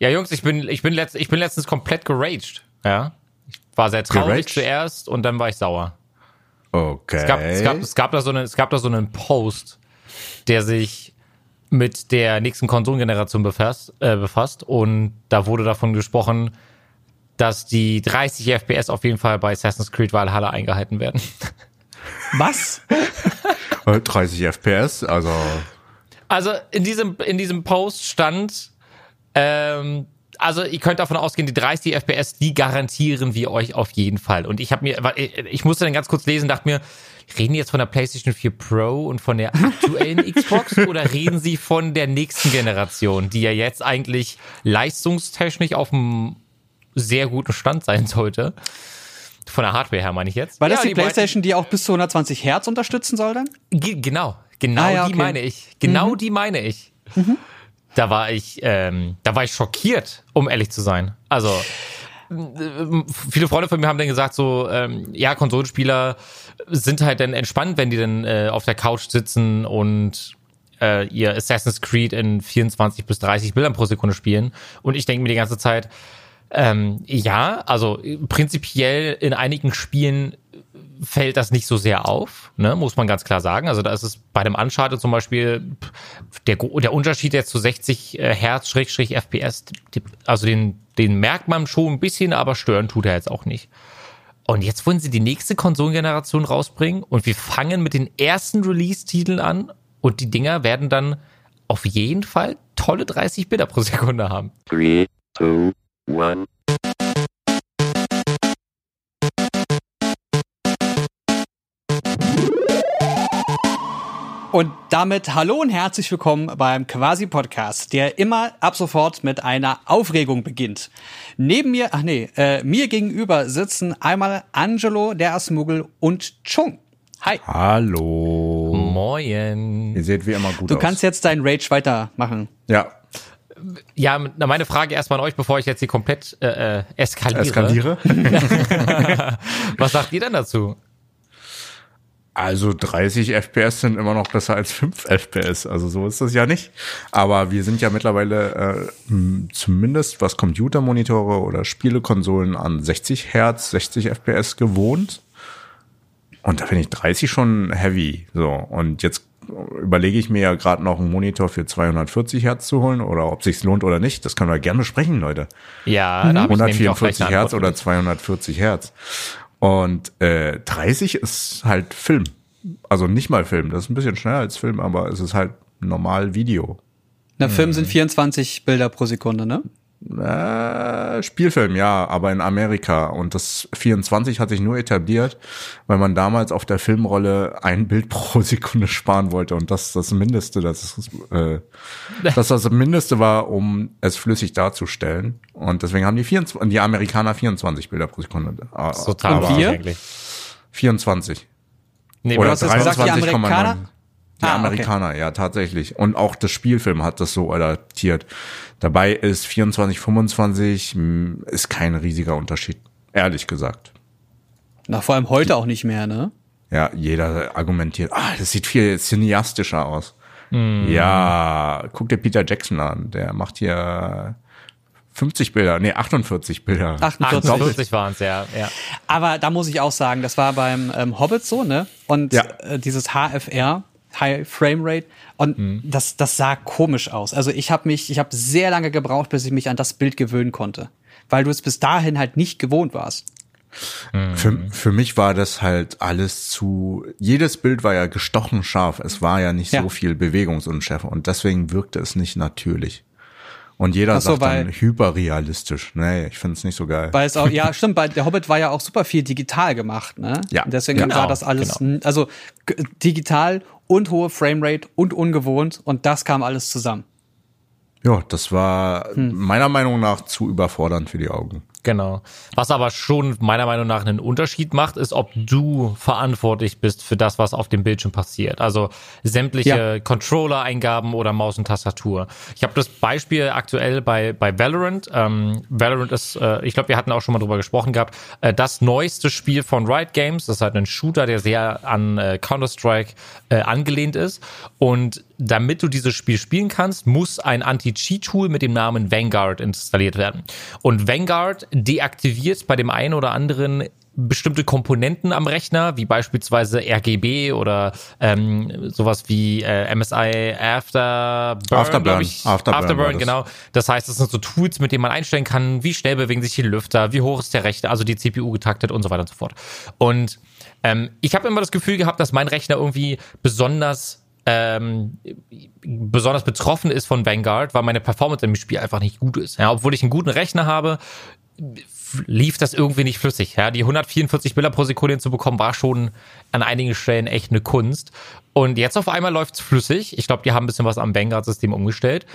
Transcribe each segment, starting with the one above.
Ja, Jungs, ich bin, ich bin, letzt, ich bin letztens komplett geraged. Ja. Ich war sehr traurig Geraged? zuerst und dann war ich sauer. Okay. Es gab, es, gab, es, gab da so eine, es gab da so einen Post, der sich mit der nächsten Konsolengeneration befasst, äh, befasst und da wurde davon gesprochen, dass die 30 FPS auf jeden Fall bei Assassin's Creed Valhalla eingehalten werden. Was? Äh, 30 FPS, also Also in diesem, in diesem Post stand, ähm, also ihr könnt davon ausgehen, die 30 FPS, die garantieren wir euch auf jeden Fall. Und ich habe mir, ich musste dann ganz kurz lesen, dachte mir, reden die jetzt von der PlayStation 4 Pro und von der aktuellen Xbox oder reden sie von der nächsten Generation, die ja jetzt eigentlich leistungstechnisch auf einem sehr guten Stand sein sollte? Von der Hardware her meine ich jetzt. War das Ja, die, beiden- Playstation, die auch bis zu 120 Hertz unterstützen soll dann? Ge genau, genau Ah, ja, die okay. meine ich. Genau die meine ich. Da war ich, ähm, da war ich schockiert, um ehrlich zu sein. Also viele Freunde von mir haben dann gesagt so, ähm, ja, Konsolenspieler sind halt dann entspannt, wenn die dann äh, auf der Couch sitzen und äh, ihr Assassin's Creed in 24 bis 30 Bildern pro Sekunde spielen. Und ich denke mir die ganze Zeit, ähm, ja, also prinzipiell in einigen Spielen fällt das nicht so sehr auf, ne, muss man ganz klar sagen. Also da ist es bei dem Uncharted zum Beispiel der, der Unterschied jetzt zu 60 äh, Hertz FPS, also den, den merkt man schon ein bisschen, aber stören tut er jetzt auch nicht. Und jetzt wollen sie die nächste Konsolengeneration rausbringen und wir fangen mit den ersten Release-Titeln an und die Dinger werden dann auf jeden Fall tolle 30 Bilder pro Sekunde haben. Three, two, one. Und damit hallo und herzlich willkommen beim Quasi-Podcast, der immer ab sofort mit einer Aufregung beginnt. Neben mir, ach nee, äh, mir gegenüber sitzen einmal Angelo, der Asmuggel und Chung. Hi. hallo. Moin. Ihr seht wie immer gut Du aus. kannst jetzt deinen Rage weitermachen. ja, Ja, na, meine Frage erstmal an euch, bevor ich jetzt hier komplett äh, äh, eskaliere. eskaliere. Was sagt ihr denn dazu? Also 30 FPS sind immer noch besser als 5 FPS. Also so ist das ja nicht. Aber wir sind ja mittlerweile äh, zumindest was Computermonitore oder Spielekonsolen an 60 Hertz, 60 FPS gewohnt. Und da finde ich 30 schon heavy. So und jetzt überlege ich mir ja gerade noch einen Monitor für 240 Hertz zu holen oder ob sich's lohnt oder nicht. Das können wir gerne besprechen, Leute. Ja, gleich 144 eine Hertz oder 240 Herz. Und äh, 30 ist halt Film. Also nicht mal Film. Das ist ein bisschen schneller als Film, aber es ist halt normal Video. Na, Film sind 24 Bilder pro Sekunde, ne? Äh, Spielfilm, ja, aber in Amerika. Und das 24 hat sich nur etabliert, weil man damals auf der Filmrolle ein Bild pro Sekunde sparen wollte. Und das ist das Mindeste, das ist, äh, das das Mindeste war, um es flüssig darzustellen. Und deswegen haben die 24, die Amerikaner 24 Bilder pro Sekunde. Äh, total Und wir? eigentlich. 24. Nee, Oder hast jetzt gesagt, die 23,9. Amerikaner? Die Ah, okay. Amerikaner, ja, tatsächlich. Und auch das Spielfilm hat das so adaptiert. Dabei ist 24, 25 mh, ist kein riesiger Unterschied. Ehrlich gesagt. Na, vor allem heute auch nicht mehr, ne? Ja, jeder argumentiert, ah, das sieht viel cineastischer aus. Ja, guck dir Peter Jackson an. Der macht hier 50 Bilder, nee, 48 Bilder. 48. 48 waren es, ja, ja. Aber da muss ich auch sagen, das war beim ähm, Hobbit so, ne? Und Ja. äh, dieses HFR, High Frame Rate, und das, das sah komisch aus. Also ich habe mich, ich habe sehr lange gebraucht, bis ich mich an das Bild gewöhnen konnte, weil du es bis dahin halt nicht gewohnt warst. Für, für mich war das halt alles zu, jedes Bild war ja gestochen scharf. Es war ja nicht Ja. so viel Bewegungsunschärfe und deswegen wirkte es nicht natürlich. Und jeder so, sagt dann weil- hyperrealistisch. Nee, ich finde es nicht so geil. Weil es auch, ja, stimmt, bei der Hobbit war ja auch super viel digital gemacht, ne? Ja. Und deswegen Genau, war das alles, also g- digital und hohe Framerate und ungewohnt und das kam alles zusammen. Ja, das war Hm. meiner Meinung nach zu überfordernd für die Augen. Genau. Was aber schon meiner Meinung nach einen Unterschied macht, ist, ob du verantwortlich bist für das, was auf dem Bildschirm passiert. Also sämtliche Ja. Controller-Eingaben oder Maus und Tastatur. Ich habe das Beispiel aktuell bei, bei Valorant. Ähm, Valorant ist, äh, ich glaube, wir hatten auch schon mal drüber gesprochen gehabt, äh, das neueste Spiel von Riot Games. Das ist halt ein Shooter, der sehr an äh, Counter-Strike äh, angelehnt ist. Und damit du dieses Spiel spielen kannst, muss ein Anti-Cheat-Tool mit dem Namen Vanguard installiert werden. Und Vanguard deaktiviert bei dem einen oder anderen bestimmte Komponenten am Rechner, wie beispielsweise RGB oder ähm, sowas wie äh, MSI Afterburn, Afterburn. ich. Afterburn Afterburn, das. genau. Das heißt, das sind so Tools, mit denen man einstellen kann, wie schnell bewegen sich die Lüfter, wie hoch ist der Rechner, also die CPU getaktet und so weiter und so fort. Und ähm, ich habe immer das Gefühl gehabt, dass mein Rechner irgendwie besonders ähm, besonders betroffen ist von Vanguard, weil meine Performance im Spiel einfach nicht gut ist. Ja, obwohl ich einen guten Rechner habe, lief das irgendwie nicht flüssig. Ja, die 144 Bilder pro Sekunde hinzubekommen, war schon an einigen Stellen echt eine Kunst. Und jetzt auf einmal läuft's flüssig. Ich glaube, die haben ein bisschen was am Vanguard-System umgestellt.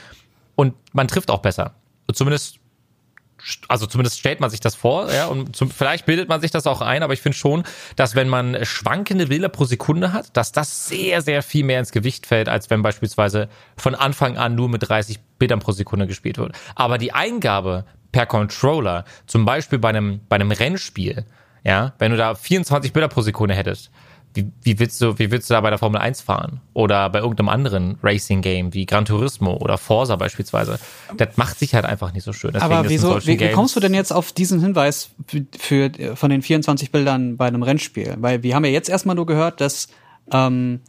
Und man trifft auch besser. Zumindest, also zumindest stellt man sich das vor, ja, und zum, vielleicht bildet man sich das auch ein, aber ich finde schon, dass wenn man schwankende Bilder pro Sekunde hat, dass das sehr, sehr viel mehr ins Gewicht fällt, als wenn beispielsweise von Anfang an nur mit 30 Bildern pro Sekunde gespielt wird. Aber die Eingabe per Controller, zum Beispiel bei einem, bei einem Rennspiel, ja, wenn du da 24 Bilder pro Sekunde hättest, wie, wie willst du, wie willst du da bei der Formel 1 fahren? Oder bei irgendeinem anderen Racing-Game wie Gran Turismo oder Forza beispielsweise? Das macht sich halt einfach nicht so schön. Deswegen Aber wieso, wie, wie kommst du denn jetzt auf diesen Hinweis für, für von den 24 Bildern bei einem Rennspiel? Weil wir haben ja jetzt erstmal nur gehört, dass ähm,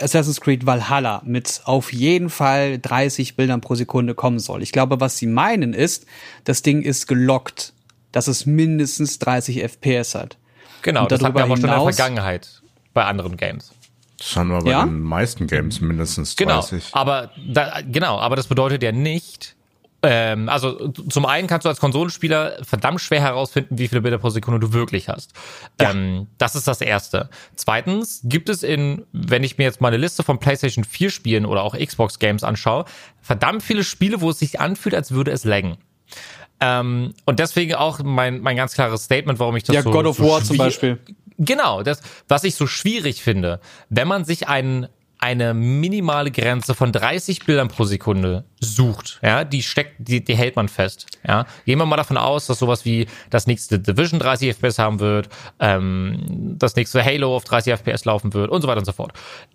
Assassin's Creed Valhalla mit auf jeden Fall 30 Bildern pro Sekunde kommen soll. Ich glaube, was sie meinen ist, das Ding ist gelockt, dass es mindestens 30 FPS hat. Genau, das hatten wir aber schon in der Vergangenheit bei anderen Games. Das haben wir bei Ja? den meisten Games mindestens Genau. 30. Aber da, genau, aber das bedeutet ja nicht, ähm, also zum einen kannst du als Konsolenspieler verdammt schwer herausfinden, wie viele Bilder pro Sekunde du wirklich hast. Ähm, das ist das Erste. Zweitens gibt es in, wenn ich mir jetzt mal eine Liste von PlayStation 4 Spielen oder auch Xbox Games anschaue, verdammt viele Spiele, wo es sich anfühlt, als würde es laggen. Ähm, und deswegen auch mein, mein ganz klares Statement, warum ich das Ja, so God of so War zum Beispiel. Genau, das, was ich so schwierig finde, wenn man sich einen eine minimale Grenze von 30 Bildern pro Sekunde sucht, ja, die steckt, die, die hält man fest, ja. Gehen wir mal davon aus, dass sowas wie das nächste Division 30 FPS haben wird, ähm, das nächste Halo auf 30 FPS laufen wird und so weiter und so fort.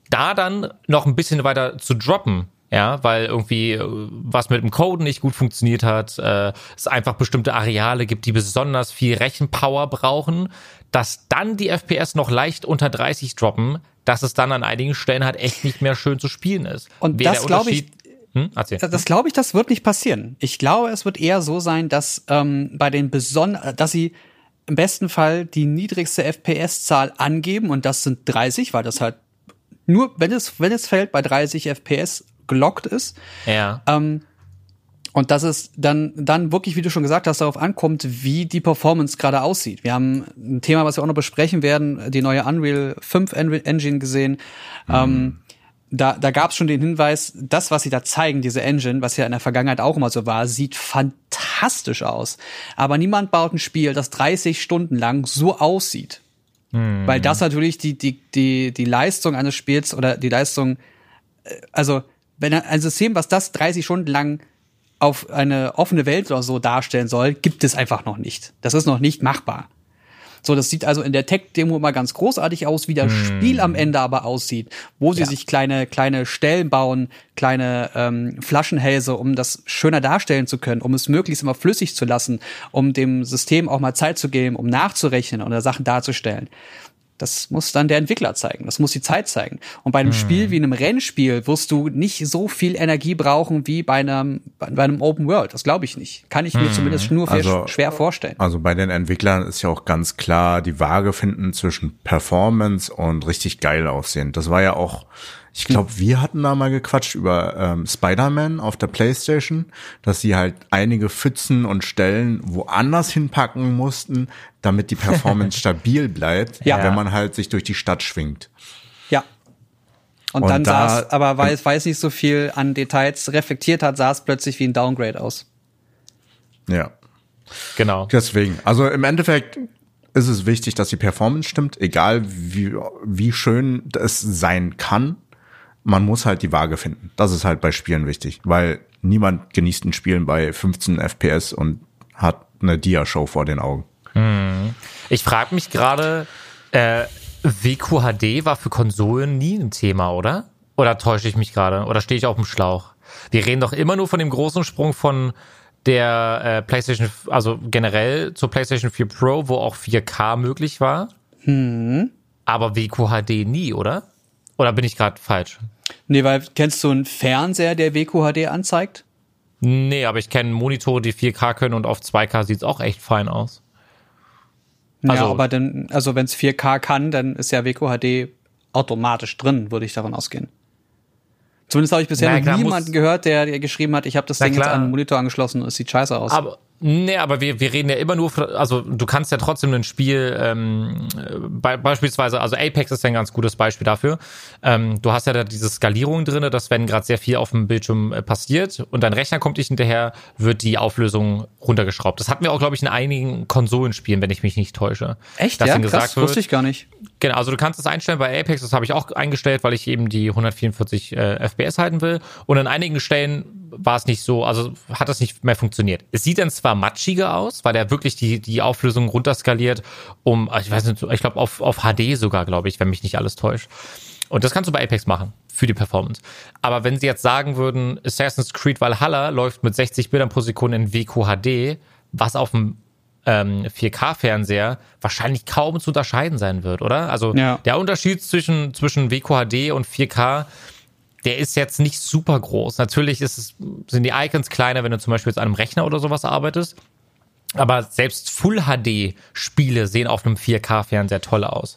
Da dann noch ein bisschen weiter zu droppen, ja, weil irgendwie äh, was mit dem Code nicht gut funktioniert hat, äh, es einfach bestimmte Areale gibt, die besonders viel Rechenpower brauchen, dass dann die FPS noch leicht unter 30 droppen, dass es dann an einigen Stellen halt echt nicht mehr schön zu spielen ist. Und Wäre das der glaub ich- Hm? Erzähl. Das, das glaube ich, das wird nicht passieren. Ich glaube, es wird eher so sein, dass ähm, bei den beson dass sie im besten Fall die niedrigste FPS-Zahl angeben und das sind 30, weil das halt nur, wenn es, wenn es fällt, bei 30 FPS gelockt ist. Ja. Ähm, und dass es dann, dann wirklich, wie du schon gesagt hast, darauf ankommt, wie die Performance gerade aussieht. Wir haben ein Thema, was wir auch noch besprechen werden, die neue Unreal 5 En- Engine gesehen. Ähm, da, da gab es schon den Hinweis, das, was sie da zeigen, diese Engine, was ja in der Vergangenheit auch immer so war, sieht fantastisch aus. Aber niemand baut ein Spiel, das 30 Stunden lang so aussieht. Weil das natürlich die, die, die, die Leistung eines Spiels oder die Leistung, äh, also wenn ein System, was das 30 Stunden lang auf eine offene Welt oder so darstellen soll, gibt es einfach noch nicht. Das ist noch nicht machbar. So, das sieht also in der Tech-Demo immer ganz großartig aus, wie das Spiel am Ende aber aussieht, wo sie sich kleine, kleine Stellen bauen, kleine ähm, Flaschenhälse, um das schöner darstellen zu können, um es möglichst immer flüssig zu lassen, um dem System auch mal Zeit zu geben, um nachzurechnen oder Sachen darzustellen. Das muss dann der Entwickler zeigen. Das muss die Zeit zeigen. Und bei einem Hm. Spiel wie einem Rennspiel wirst du nicht so viel Energie brauchen wie bei einem, bei einem Open World. Das glaube ich nicht. Kann ich mir zumindest nur Also- schwer vorstellen. Also bei den Entwicklern ist ja auch ganz klar die Waage finden zwischen Performance und richtig geil aussehen. Das war ja auch, ich glaube, wir hatten da mal gequatscht über ähm, Spider-Man auf der Playstation, dass sie halt einige Pfützen und Stellen woanders hinpacken mussten, damit die Performance stabil bleibt, Ja. wenn man halt sich durch die Stadt schwingt. Ja. Und, Und dann da- sah es, aber weil es, weil es nicht so viel an Details reflektiert hat, sah es plötzlich wie ein Downgrade aus. Ja. Genau. Deswegen, also im Endeffekt ist es wichtig, dass die Performance stimmt, egal wie, wie schön es sein kann. Man muss halt die Waage finden. Das ist halt bei Spielen wichtig, weil niemand genießt ein Spielen bei 15 FPS und hat eine Dia-Show vor den Augen. Ich frage mich gerade, äh, WQHD war für Konsolen nie ein Thema, oder? Oder täusche ich mich gerade? Oder stehe ich auf dem Schlauch? Wir reden doch immer nur von dem großen Sprung von der äh, PlayStation, also generell zur PlayStation 4 Pro, wo auch 4K möglich war. Aber WQHD nie, oder? Oder bin ich gerade falsch? Nee, weil kennst du einen Fernseher, der WQHD anzeigt? Nee, aber ich kenne Monitore, die 4K können und auf 2K sieht's auch echt fein aus. Also, ja, aber dann, also wenn es 4K kann, dann ist ja WQHD automatisch drin, würde ich davon ausgehen. Zumindest habe ich bisher Na noch klar, niemanden muss- gehört, der, der geschrieben hat, ich habe das Ding jetzt klar. an den Monitor angeschlossen und es sieht scheiße aus. Aber nee, aber wir, wir reden ja immer nur, für, also du kannst ja trotzdem ein Spiel, ähm, be beispielsweise, also Apex ist ja ein ganz gutes Beispiel dafür. Ähm, du hast ja da diese Skalierung drinne, dass wenn gerade sehr viel auf dem Bildschirm äh, passiert und dein Rechner kommt nicht hinterher, wird die Auflösung runtergeschraubt. Das hatten wir auch, glaube ich, in einigen Konsolenspielen, wenn ich mich nicht täusche. Echt, Dass ja? Krass, gesagt wird, wusste ich gar nicht. Genau, also du kannst es einstellen bei Apex, das habe ich auch eingestellt, weil ich eben die 144 äh, FPS halten will. Und an einigen Stellen war es nicht so, also hat das nicht mehr funktioniert. Es sieht dann zwar matschiger aus, weil der wirklich die, die Auflösung runterskaliert, um, ich weiß nicht, ich glaube auf, auf HD sogar, glaube ich, wenn mich nicht alles täuscht. Und das kannst du bei Apex machen für die Performance. Aber wenn sie jetzt sagen würden, Assassin's Creed Valhalla läuft mit 60 Bildern pro Sekunde in WQHD, was auf dem ähm, 4K-Fernseher wahrscheinlich kaum zu unterscheiden sein wird, oder? Also Ja. der Unterschied zwischen, zwischen WQHD und 4K, der ist jetzt nicht super groß. Natürlich ist es, sind die Icons kleiner, wenn du zum Beispiel jetzt an einem Rechner oder sowas arbeitest. Aber selbst Full-HD-Spiele sehen auf einem 4K-Fernseher toll aus.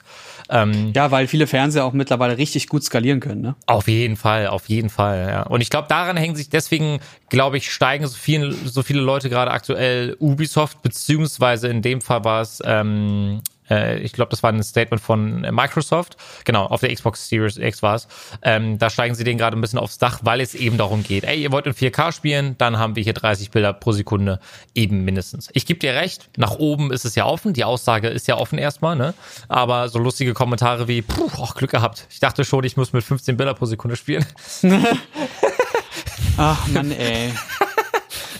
Ähm, Ja, weil viele Fernseher auch mittlerweile richtig gut skalieren können, ne? auf jeden Fall, auf jeden Fall, ja. Und ich glaube, daran hängen sich deswegen, glaube ich, steigen so, viel, so viele Leute gerade aktuell Ubisoft, beziehungsweise in dem Fall war es, ähm, äh, ich glaube, das war ein Statement von Microsoft, genau, auf der Xbox Series X war es. Ähm, da steigen sie denen gerade ein bisschen aufs Dach, weil es eben darum geht, ey, ihr wollt in 4K spielen, dann haben wir hier 30 Bilder pro Sekunde eben mindestens. Ich gebe dir recht, nach oben ist es ja offen, die Aussage ist ja offen erstmal, ne? Aber so lustige Kommentare wie, puh, oh, Glück gehabt. Ich dachte schon, ich muss mit 15 Bilder pro Sekunde spielen. Ach Mann, ey.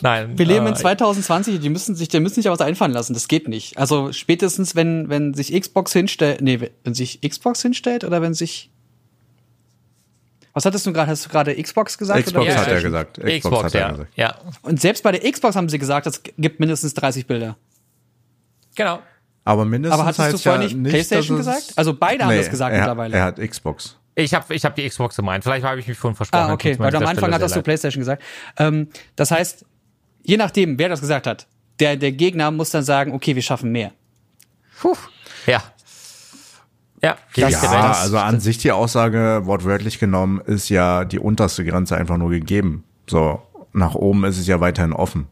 Nein. Wir leben äh, in 2020, die müssen sich, die müssen sich ja was einfallen lassen. Das geht nicht. Also spätestens, wenn, wenn sich Xbox hinstellt, nee, wenn sich Xbox hinstellt oder wenn sich. Was hattest du gerade? Hast du gerade Xbox gesagt? Xbox oder Ja, hat er gesagt. Xbox, Xbox hat er ja. gesagt. Ja, Und selbst bei der Xbox haben sie gesagt, es gibt mindestens 30 Bilder. genau. Aber mindestens Aber hattest du vorher ja nicht PlayStation gesagt? Also beide haben Nee, das gesagt er, mittlerweile. Er hat Xbox. Ich habe ich hab die Xbox gemeint. Vielleicht habe ich mich vorhin versprochen. Ah, okay, weil am Anfang hattest du PlayStation gesagt. Ähm, das heißt, je nachdem, wer das gesagt hat, der, der Gegner muss dann sagen, okay, wir schaffen mehr. Puh. Ja. Ja, Das- Ja, also an sich die Aussage, wortwörtlich genommen, ist ja die unterste Grenze einfach nur gegeben. So, nach oben ist es ja weiterhin offen.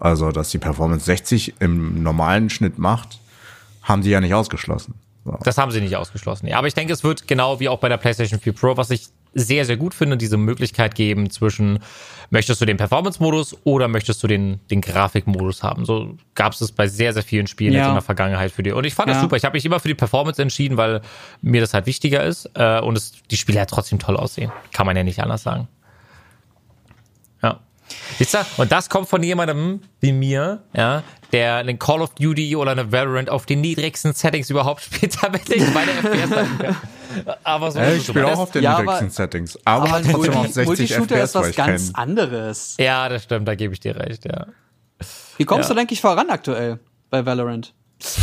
Also, dass die Performance 60 im normalen Schnitt macht, haben sie ja nicht ausgeschlossen. So. Das haben sie nicht ausgeschlossen. Ja, aber ich denke, es wird genau wie auch bei der PlayStation 4 Pro, was ich sehr, sehr gut finde, diese Möglichkeit geben zwischen, möchtest du den Performance-Modus oder möchtest du den, den Grafikmodus haben? So gab es das bei sehr, sehr vielen Spielen Ja. in der Vergangenheit für die. Und ich fand das Ja. super. Ich habe mich immer für die Performance entschieden, weil mir das halt wichtiger ist äh, und es, die Spiele halt trotzdem toll aussehen. Kann man ja nicht anders sagen. Ja. Siehst du? Und das kommt von jemandem wie mir, ja, der einen Call of Duty oder eine Valorant auf den niedrigsten Settings überhaupt spielt, damit ich meine FPS. Aber so Äh, ist ich es spiele auch auf den Ja, niedrigsten Settings. Aber, Aber ein trotzdem auf Multi 60 Multishooter FPS, ist was ganz kein, anderes. Ja, das stimmt, da gebe ich dir recht, ja. Wie kommst Ja. du, denke ich, voran aktuell bei Valorant?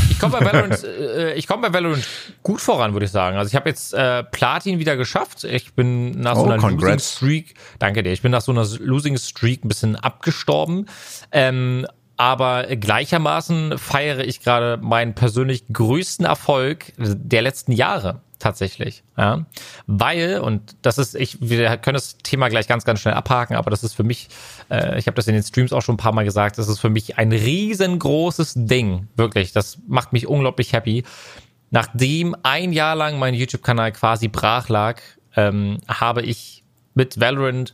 Ich komme bei Valorant, äh, ich komme bei Valorant gut voran, würde ich sagen. Also ich habe jetzt äh, Platin wieder geschafft. Ich bin nach so Oh, einer Losing congrats. Streak, danke dir, ich bin nach so einer Losing Streak ein bisschen abgestorben. Ähm, aber gleichermaßen feiere ich gerade meinen persönlich größten Erfolg der letzten Jahre tatsächlich, ja, weil und das ist ich wir können das Thema gleich ganz ganz schnell abhaken, aber das ist für mich äh, ich habe das in den Streams auch schon ein paar mal gesagt, das ist für mich ein riesengroßes Ding, wirklich, das macht mich unglaublich happy. Nachdem ein Jahr lang mein YouTube-Kanal quasi brach lag, ähm, habe ich mit Valorant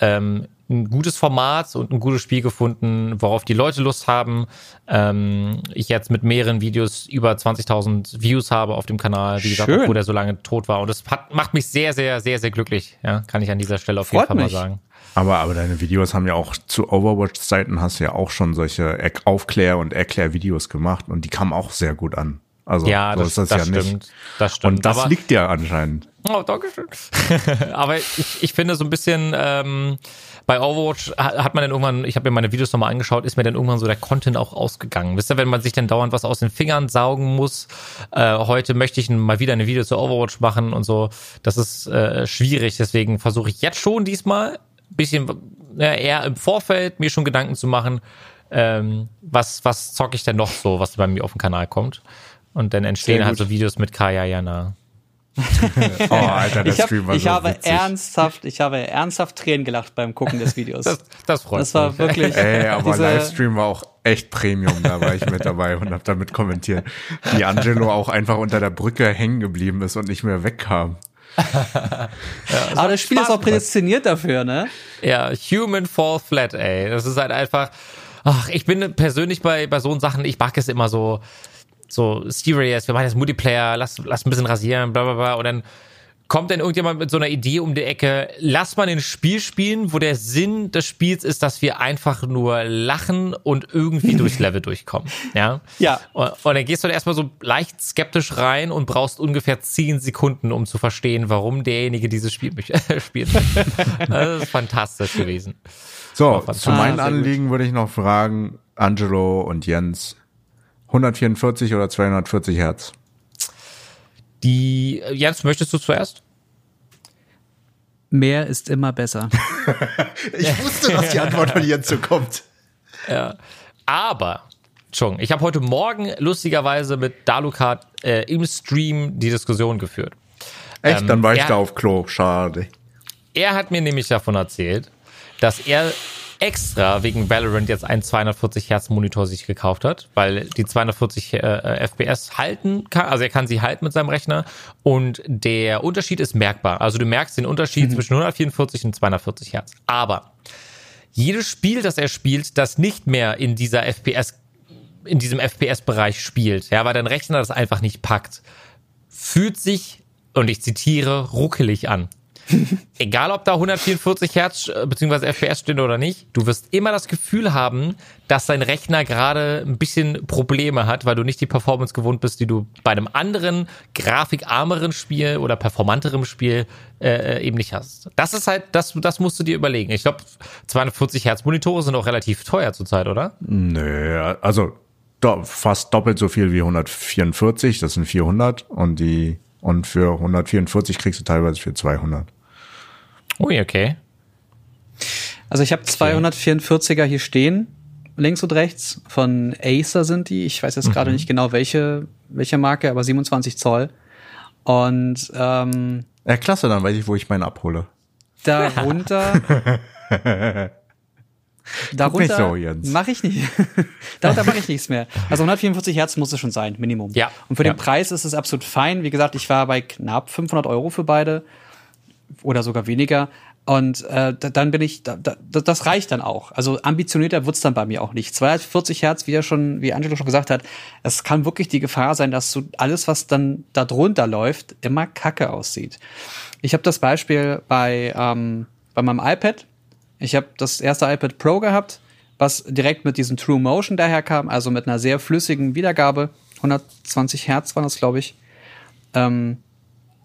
ähm, ein gutes Format und ein gutes Spiel gefunden, worauf die Leute Lust haben. Ähm, ich jetzt mit mehreren Videos über 20.000 Views habe auf dem Kanal, wie gesagt, obwohl der so lange tot war. Und das hat, macht mich sehr, sehr, sehr, sehr glücklich. Ja, kann ich an dieser Stelle auf Freut jeden Fall mich. mal sagen. Aber, aber deine Videos haben ja auch zu Overwatch-Zeiten hast du ja auch schon solche Aufklär- und Erklärvideos gemacht und die kamen auch sehr gut an. Also Ja, so das, ist das, das, ja stimmt. nicht. Das stimmt. Und das Aber- liegt ja anscheinend. Oh, danke schön. Aber ich, ich finde so ein bisschen, ähm, bei Overwatch ha- hat man dann irgendwann, ich habe mir meine Videos nochmal angeschaut, ist mir dann irgendwann so der Content auch ausgegangen. Wisst ihr, wenn man sich dann dauernd was aus den Fingern saugen muss, äh, heute möchte ich mal wieder ein Video zu Overwatch machen und so, das ist äh, schwierig. Deswegen versuche ich jetzt schon diesmal ein bisschen ja, eher im Vorfeld mir schon Gedanken zu machen, ähm, was, was zocke ich denn noch so, was bei mir auf dem Kanal kommt. Und dann entstehen halt so Videos mit Kaya Jana. Oh, Alter, der Ich, hab, Stream war ich so habe witzig. ernsthaft, ich habe ernsthaft Tränen gelacht beim Gucken des Videos. Das, das freut Das war mich. wirklich. Ey, aber Livestream war auch echt Premium, da war ich mit dabei und hab damit kommentiert. Wie Angelo auch einfach unter der Brücke hängen geblieben ist und nicht mehr wegkam. Aber das Spiel Spaß ist auch prädestiniert dafür, ne? Ja, Human Fall Flat, ey. Das ist halt einfach. Ach, ich bin persönlich bei, bei so Sachen, ich mag es immer so, so serious, wir machen jetzt Multiplayer, lass, lass ein bisschen rasieren, bla bla bla. Und dann kommt dann irgendjemand mit so einer Idee um die Ecke, lass mal ein Spiel spielen, wo der Sinn des Spiels ist, dass wir einfach nur lachen und irgendwie durchs Level durchkommen. Ja. Ja. Und, und dann gehst du da erstmal so leicht skeptisch rein und brauchst ungefähr zehn Sekunden, um zu verstehen, warum derjenige dieses Spiel spielt. Das ist fantastisch gewesen. So, zu meinen Ah, sehr gut. Anliegen würde ich noch fragen, Angelo und Jens, 144 oder 240 Hertz? Die, Jens, möchtest du zuerst? Mehr ist immer besser. Ich wusste, dass die Antwort von Jens so kommt. Aber, Chung, ich habe heute Morgen lustigerweise mit Dalukat äh, im Stream die Diskussion geführt. Echt, Ähm, dann war ich ja. da auf Klo. Schade. Er hat mir nämlich davon erzählt, dass er extra wegen Valorant jetzt einen 240 Hertz Monitor sich gekauft hat, weil die 240 äh, FPS halten kann, also er kann sie halten mit seinem Rechner und der Unterschied ist merkbar. Also du merkst den Unterschied zwischen 144 und 240 Hertz. Aber jedes Spiel, das er spielt, das nicht mehr in dieser FPS in diesem FPS-Bereich spielt, ja, weil dein Rechner das einfach nicht packt, fühlt sich, und ich zitiere, ruckelig an. Egal, ob da 144 Hertz äh, bzw. FPS stehen oder nicht, du wirst immer das Gefühl haben, dass dein Rechner gerade ein bisschen Probleme hat, weil du nicht die Performance gewohnt bist, die du bei einem anderen grafikarmeren Spiel oder performanterem Spiel äh, eben nicht hast. Das ist halt, das, das musst du dir überlegen. Ich glaube, 240 Hertz Monitore sind auch relativ teuer zurzeit, oder? Nö, also do, fast doppelt so viel wie 144, das sind 400 und die und für 144 kriegst du teilweise für 200. Ui, okay. Also ich habe 244er hier stehen, links und rechts. Von Acer sind die. Ich weiß jetzt gerade nicht genau welche, welche Marke, aber 27 Zoll. Und ähm, Ja, klasse, dann weiß ich, wo ich meinen abhole. darunter. darunter nicht so, Jens. mache ich nicht. darunter mache ich nichts mehr. Also 144 Hertz muss es schon sein, Minimum. Ja. Und für Ja. den Preis ist es absolut fein. Wie gesagt, ich war bei knapp 500 Euro für beide oder sogar weniger. Und äh, da- dann bin ich, da, da, das reicht dann auch. Also ambitionierter wird's dann bei mir auch nicht. 240 Hertz, wie er schon, wie Angelo schon gesagt hat, es kann wirklich die Gefahr sein, dass so alles, was dann da drunter läuft, immer kacke aussieht. Ich habe das Beispiel bei, ähm, bei meinem iPad. Ich habe das erste iPad Pro gehabt, was direkt mit diesem True Motion daherkam, also mit einer sehr flüssigen Wiedergabe. 120 Hertz waren das, glaube ich. Ähm,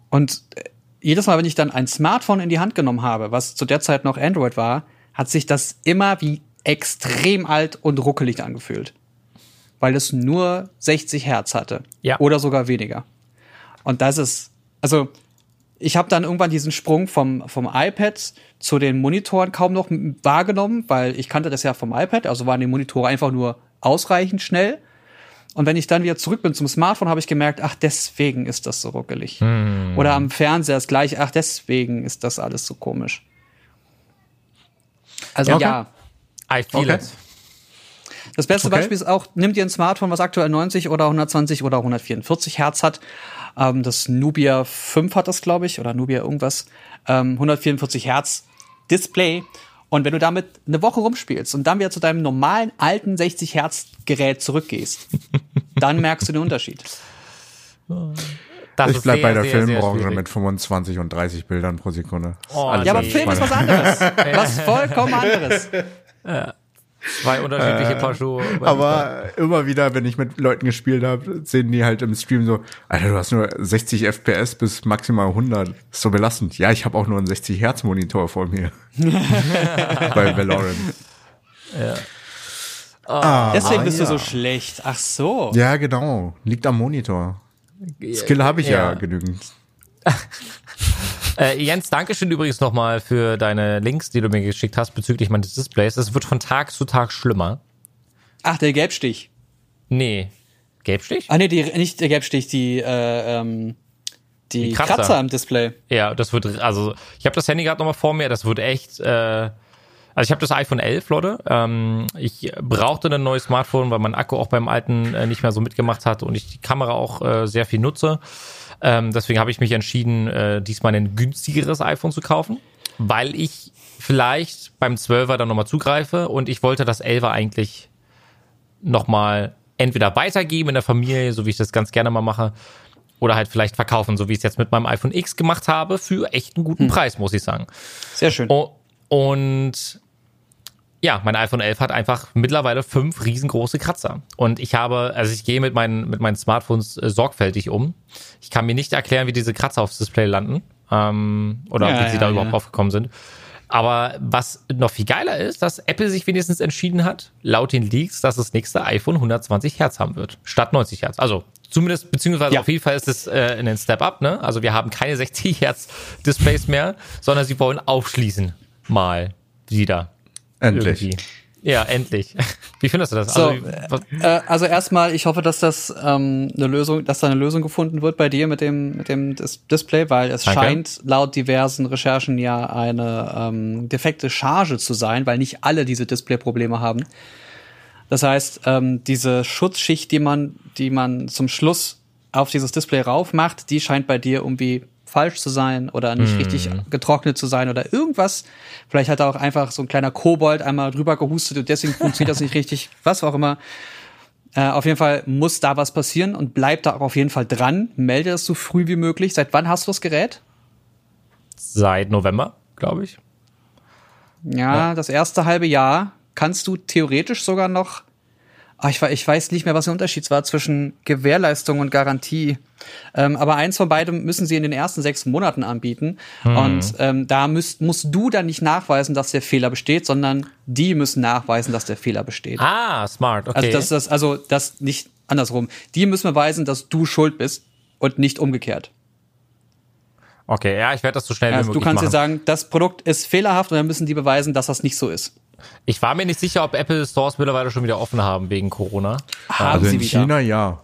und jedes Mal, wenn ich dann ein Smartphone in die Hand genommen habe, was zu der Zeit noch Android war, hat sich das immer wie extrem alt und ruckelig angefühlt. Weil es nur 60 Hertz hatte. Ja. Oder sogar weniger. Und das ist, also ich habe dann irgendwann diesen Sprung vom, vom iPad zu den Monitoren kaum noch wahrgenommen, weil ich kannte das ja vom iPad, also waren die Monitore einfach nur ausreichend schnell. Und wenn ich dann wieder zurück bin zum Smartphone, habe ich gemerkt, ach, deswegen ist das so ruckelig. Oder am Fernseher das gleiche, ach, deswegen ist das alles so komisch. Also Ja, okay. ja, I feel Okay. it. das beste Okay. Beispiel ist auch, nimm dir ein Smartphone, was aktuell 90 oder 120 oder 144 Hertz hat. Ähm, das Nubia 5 hat das, glaube ich, oder Nubia irgendwas. Ähm, 144 Hertz Display Und wenn du damit eine Woche rumspielst und dann wieder zu deinem normalen alten 60 Hertz Gerät zurückgehst, dann merkst du den Unterschied. Das Ich bleib sehr, bei der sehr, sehr Filmbranche schwierig. mit 25 und 30 Bildern pro Sekunde. Oh, Ja, aber Film ist was anderes. Was vollkommen anderes. Zwei unterschiedliche Paar Schuhe. Aber immer wieder, wenn ich mit Leuten gespielt habe, sehen die halt im Stream so, Alter, du hast nur 60 FPS bis maximal 100. Ist so belastend. Ja, ich habe auch nur einen 60 Hertz Monitor vor mir. Bei Valorant. Deswegen Ah, bist ja. du so schlecht. Ach so. Ja, genau. Liegt am Monitor. Skill habe ich ja. Ja. genügend. Äh, Jens, danke schön übrigens nochmal für deine Links, die du mir geschickt hast bezüglich meines Displays. Es wird von Tag zu Tag schlimmer. Ach, der Gelbstich. Nee. Gelbstich? Ah nee, die, nicht der Gelbstich, die, äh, ähm, die, Die Kratzer. Kratzer. im Display. Ja, das wird, also ich habe das Handy gerade nochmal vor mir, das wird echt, äh, also ich habe das iPhone 11, Leute. Ähm, ich brauchte ein neues Smartphone, weil mein Akku auch beim alten äh, nicht mehr so mitgemacht hat und ich die Kamera auch äh, sehr viel nutze. Ähm, deswegen habe ich mich entschieden, äh, diesmal ein günstigeres iPhone zu kaufen, weil ich vielleicht beim 12er dann nochmal zugreife und ich wollte das 11er eigentlich nochmal entweder weitergeben in der Familie, so wie ich das ganz gerne mal mache, oder halt vielleicht verkaufen, so wie ich es jetzt mit meinem iPhone X gemacht habe, für echt einen guten Preis, muss ich sagen. Sehr schön. Und ja, mein iPhone 11 hat einfach mittlerweile fünf riesengroße Kratzer. Und ich habe, also ich gehe mit meinen, mit meinen Smartphones äh, sorgfältig um. Ich kann mir nicht erklären, wie diese Kratzer aufs Display landen. Ähm, oder Ja, wie sie ja, da ja. überhaupt aufgekommen sind. Aber was noch viel geiler ist, dass Apple sich wenigstens entschieden hat, laut den Leaks, dass das nächste iPhone 120 Hertz haben wird, statt 90 Hertz. Also zumindest, beziehungsweise Ja. auf jeden Fall ist es äh, ein Step-Up, ne? Also wir haben keine 60 Hertz Displays mehr, sondern sie wollen aufschließen. Mal wieder. Endlich. Irgendwie. Ja, endlich. Wie findest du das? So, also, was, Äh, also erstmal, ich hoffe, dass das ähm, eine Lösung, dass da eine Lösung gefunden wird bei dir mit dem mit dem Dis Display, weil es Danke. scheint laut diversen Recherchen ja eine ähm, defekte Charge zu sein, weil nicht alle diese Display-Probleme haben. Das heißt, ähm, diese Schutzschicht, die man, die man zum Schluss auf dieses Display rauf macht, die scheint bei dir irgendwie falsch zu sein oder nicht richtig getrocknet zu sein oder irgendwas. Vielleicht hat da auch einfach so ein kleiner Kobold einmal drüber gehustet und deswegen funktioniert das nicht richtig, was auch immer. Äh, auf jeden Fall muss da was passieren und bleib da auch auf jeden Fall dran. Melde das so früh wie möglich. Seit wann hast du das Gerät? seit November, glaube ich. Ja, das erste halbe Jahr kannst du theoretisch sogar noch. Ah, ich, ich weiß nicht mehr, was der Unterschied war zwischen Gewährleistung und Garantie. Ähm, aber eins von beidem müssen sie in den ersten sechs Monaten anbieten. Und ähm, da müsst, musst du dann nicht nachweisen, dass der Fehler besteht, sondern die müssen nachweisen, dass der Fehler besteht. Ah, smart, okay. Also das, das, also das nicht andersrum. Die müssen beweisen, dass du schuld bist und nicht umgekehrt. Okay, ja, ich werde das so schnell wie Also möglich du kannst machen. dir sagen, das Produkt ist fehlerhaft und dann müssen die beweisen, dass das nicht so ist. ich war mir nicht sicher, ob Apple Stores mittlerweile schon wieder offen haben wegen Corona. Haben Also sie in wieder. China ja.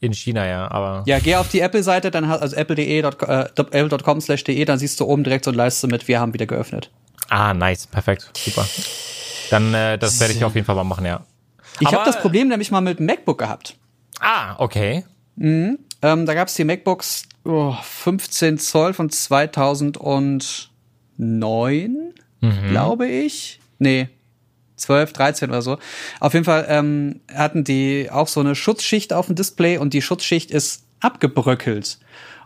In China, ja, aber. Ja, geh auf die Apple-Seite, dann hast also apple.de, äh, apple.com slash de, dann siehst du oben direkt so eine Leiste mit, wir haben wieder geöffnet. Ah, nice, perfekt, super. Dann, äh, das werde ich auf jeden Fall mal machen, ja. Ich habe das Problem nämlich mal mit dem MacBook gehabt. Ah, okay. Ähm, da gab's die MacBooks oh, 15 Zoll von 2009, glaube ich. Nee, 12, 13 oder so. Auf jeden Fall ähm, hatten die auch so eine Schutzschicht auf dem Display und die Schutzschicht ist abgebröckelt.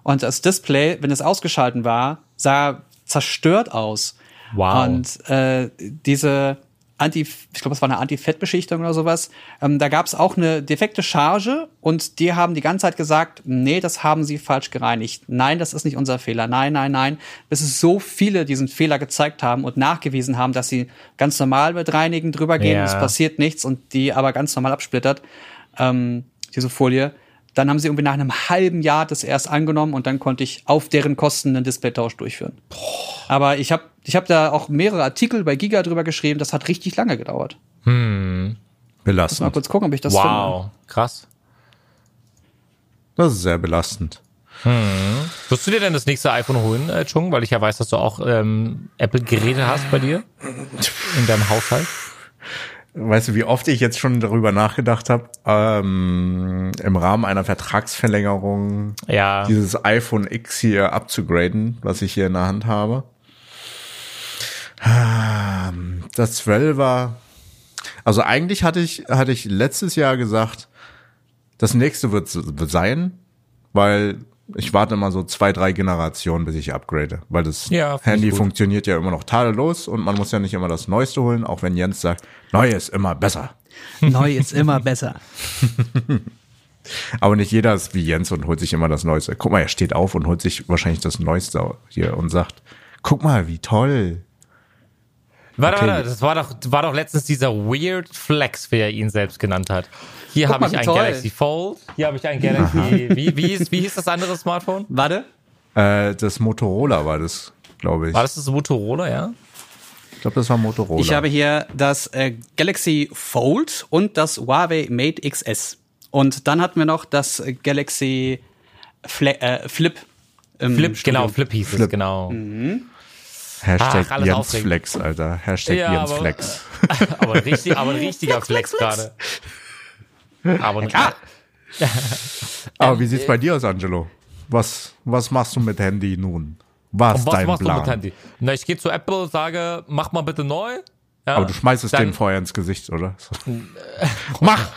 Und das Display, wenn es ausgeschalten war, sah zerstört aus. Wow. Und äh, diese Anti, ich glaube, es war eine Anti-Fettbeschichtung oder sowas. Ähm, da gab es auch eine defekte Charge und die haben die ganze Zeit gesagt, nee, das haben sie falsch gereinigt. Nein, das ist nicht unser Fehler. Nein, nein, nein. Bis es so viele diesen Fehler gezeigt haben und nachgewiesen haben, dass sie ganz normal mit Reinigen drüber gehen Ja. es passiert nichts und die aber ganz normal absplittert, ähm, diese Folie. Dann haben sie irgendwie nach einem halben Jahr das erst angenommen und dann konnte ich auf deren Kosten einen Displaytausch durchführen. Aber ich habe ich hab da auch mehrere Artikel bei Giga drüber geschrieben. Das hat richtig lange gedauert. Mal Belastend. kurz gucken, ob ich das Wow, krass. Das ist sehr belastend. Wirst du dir denn das nächste iPhone holen, äh, Chung? Weil ich ja weiß, dass du auch ähm, Apple-Geräte hast bei dir in deinem Haushalt. Weißt du, wie oft ich jetzt schon darüber nachgedacht habe, ähm, im Rahmen einer Vertragsverlängerung Ja. dieses iPhone X hier abzugraden, was ich hier in der Hand habe. Ähm, das 12er, also eigentlich hatte ich, hatte ich letztes Jahr gesagt, das nächste wird, wird sein, weil ich warte immer so zwei, drei Generationen, bis ich upgrade, weil das Ja, Handy funktioniert ja immer noch tadellos und man muss ja nicht immer das Neueste holen, auch wenn Jens sagt, neu ist immer besser. Neu ist immer besser. Aber nicht jeder ist wie Jens und holt sich immer das Neueste. Guck mal, er steht auf und holt sich wahrscheinlich das Neueste hier und sagt, guck mal, wie toll. Warte, Okay. warte, das war doch, war doch letztens dieser Weird Flex, wie er ihn selbst genannt hat. Hier habe ich ein toll. Galaxy Fold, hier habe ich ein Galaxy, wie, wie, hieß, wie hieß das andere Smartphone? Warte. Äh, das Motorola war das, glaube ich. War das das Motorola, ja? Ich glaube, das war Motorola. Ich habe hier das äh, Galaxy Fold und das Huawei Mate XS. Und dann hatten wir noch das Galaxy Fle äh, Flip. Flip, Studio. genau, Flip hieß es, Flip. genau. Hashtag Ach, alles Jens aufregend. Flex, Alter. Hashtag Ja, Jens aber- Flex. aber, ein richtig, aber ein richtiger Flex gerade. Aber ein, Aber wie sieht's bei dir aus, Angelo? Was, was machst du mit Handy nun? Was, Und was dein machst Plan? du mit Handy? Na, ich gehe zu Apple, sage, mach mal bitte neu. Ja, Aber du schmeißt es denen vorher ins Gesicht, oder? Mach!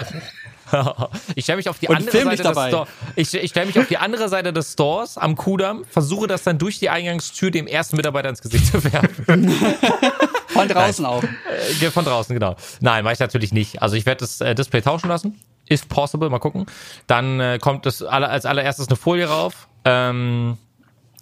Ich stelle mich auf die Und andere Seite des. Stores. Ich, ich stelle mich auf die andere Seite des Stores am Kudamm, versuche das dann durch die Eingangstür dem ersten Mitarbeiter ins Gesicht zu werfen. Von draußen auch. Äh, Von draußen, genau. Nein, mache ich natürlich nicht. Also ich werde das äh, Display tauschen lassen. If possible, mal gucken. Dann äh, kommt das alle, als allererstes eine Folie rauf. Ähm,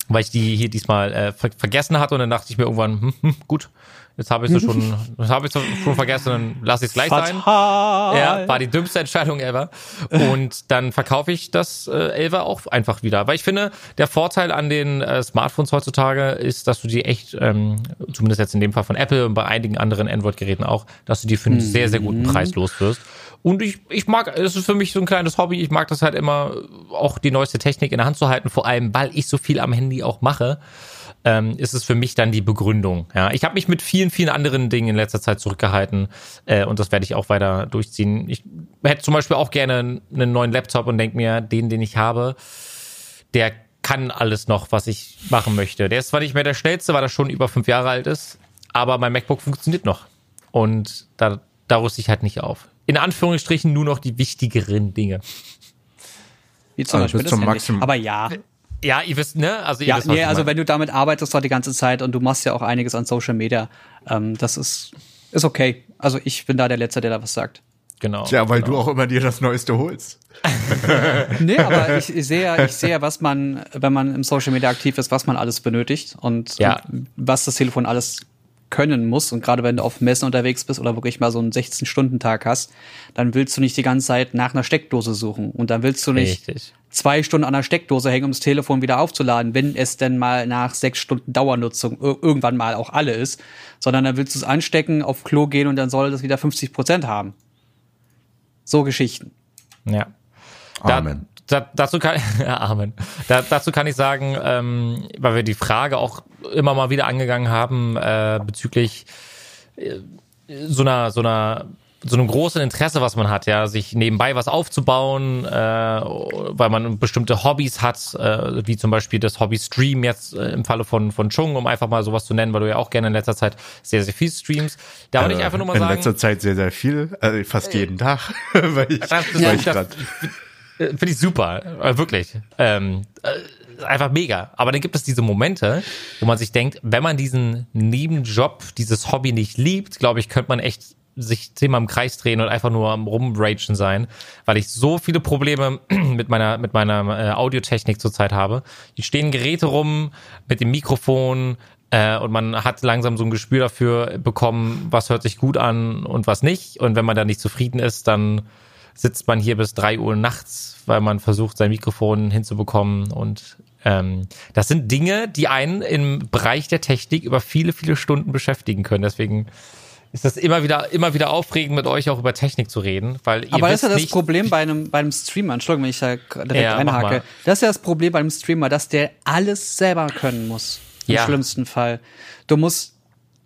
weil ich die hier diesmal äh, ver vergessen hatte und dann dachte ich mir irgendwann, hm, hm, gut, jetzt habe ich sie schon, habe ich schon vergessen, dann lasse ich es gleich sein. Fatal. Ja, war die dümmste Entscheidung ever. Und dann verkaufe ich das äh, 11er auch einfach wieder. Weil ich finde, der Vorteil an den äh, Smartphones heutzutage ist, dass du die echt, ähm, zumindest jetzt in dem Fall von Apple und bei einigen anderen Android-Geräten auch, dass du die für einen sehr, sehr guten Preis los wirst. Und ich, ich mag, es ist für mich so ein kleines Hobby, ich mag das halt immer, auch die neueste Technik in der Hand zu halten, vor allem, weil ich so viel am Handy auch mache ähm, ist es für mich dann die Begründung. Ja, ich habe mich mit vielen, vielen anderen Dingen in letzter Zeit zurückgehalten äh, und das werde ich auch weiter durchziehen. Ich hätte zum Beispiel auch gerne einen neuen Laptop und denke mir, den, den ich habe, der kann alles noch, was ich machen möchte. Der ist zwar nicht mehr der schnellste, weil er schon über fünf Jahre alt ist, aber mein MacBook funktioniert noch und da, da rüste ich halt nicht auf. In Anführungsstrichen nur noch die wichtigeren Dinge. Wie zum Also Beispiel zum. Maximum. Aber ja. Ja, ihr wisst, ne? Also ihr Ja, wisst, nee, also wenn du damit arbeitest doch die ganze Zeit und du machst ja auch einiges an Social Media, ähm, das ist, ist okay. Also ich bin da der Letzte, der da was sagt. genau. Tja, weil genau. du auch immer dir das Neueste holst. Nee, aber ich, ich sehe ja, ich sehe ja, was man, wenn man im Social Media aktiv ist, was man alles benötigt und, Ja. und was das Telefon alles können muss. Und gerade wenn du auf Messen unterwegs bist oder wirklich mal so einen 16-Stunden-Tag hast, dann willst du nicht die ganze Zeit nach einer Steckdose suchen. Und dann willst du nicht Richtig. zwei Stunden an der Steckdose hängen, um das Telefon wieder aufzuladen, wenn es denn mal nach sechs Stunden Dauernutzung ir- irgendwann mal auch alle ist. Sondern dann willst du es anstecken, auf Klo gehen und dann soll das wieder 50 Prozent haben. So Geschichten. Ja. Amen. Da, dazu kann, ja, Amen. Da, dazu kann ich sagen, ähm, weil wir die Frage auch immer mal wieder angegangen haben äh, bezüglich äh, so einer, so einer so einem großen Interesse, was man hat, ja, sich nebenbei was aufzubauen, äh, weil man bestimmte Hobbys hat, äh, wie zum Beispiel das Hobby Stream jetzt äh, im Falle von von Chung, um einfach mal sowas zu nennen, weil du ja auch gerne in letzter Zeit sehr sehr viel streamst. Da wollte ich einfach nur mal in sagen, letzter Zeit sehr, sehr viel, äh, fast jeden Tag, weil ich, Das, weil ich grad, äh, Finde ich super, äh, wirklich. Ähm, äh, einfach mega. Aber dann gibt es diese Momente, wo man sich denkt, wenn man diesen Nebenjob, dieses Hobby nicht liebt, glaube ich, könnte man echt sich zehnmal im Kreis drehen und einfach nur am rumragen sein, weil ich so viele Probleme mit meiner mit meiner äh, Audiotechnik zurzeit habe. Die stehen Geräte rum mit dem Mikrofon äh, und man hat langsam so ein Gespür dafür bekommen, was hört sich gut an und was nicht. Und wenn man da nicht zufrieden ist, dann sitzt man hier bis drei Uhr nachts, weil man versucht, sein Mikrofon hinzubekommen. Und ähm, das sind Dinge, die einen im Bereich der Technik über viele, viele Stunden beschäftigen können. Deswegen ist das immer wieder, immer wieder aufregend, mit euch auch über Technik zu reden, weil ihr Aber das ist ja das nicht, Problem bei einem, bei einem Streamer. Entschuldigung, wenn ich da direkt Ja, einhake. Das ist ja das Problem bei einem Streamer, dass der alles selber können muss. Im Ja. schlimmsten Fall. Du musst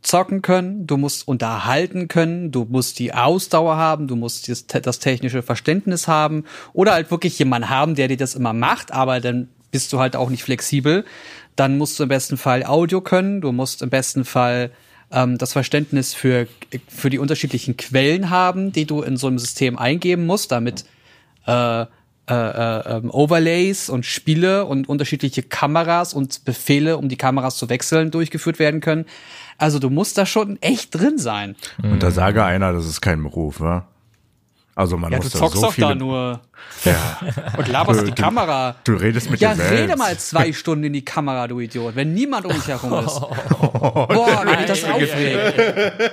zocken können, du musst unterhalten können, du musst die Ausdauer haben, du musst das, das technische Verständnis haben oder halt wirklich jemanden haben, der dir das immer macht, aber dann bist du halt auch nicht flexibel. Dann musst du im besten Fall Audio können, du musst im besten Fall ähm, das Verständnis für, für die unterschiedlichen Quellen haben, die du in so einem System eingeben musst, damit äh, äh, äh, ähm, Overlays und Spiele und unterschiedliche Kameras und Befehle, um die Kameras zu wechseln, durchgeführt werden können. Also du musst da schon echt drin sein. Und da sage einer, das ist kein Beruf, wa? Also man Ja, du muss da zockst so doch viele. da nur Ja. und laberst Du- die du- Kamera. Du redest mit Ja, dir selbst. rede mal zwei Stunden in die Kamera, du Idiot, wenn niemand um dich herum ist. Boah, wie mich das aufregt.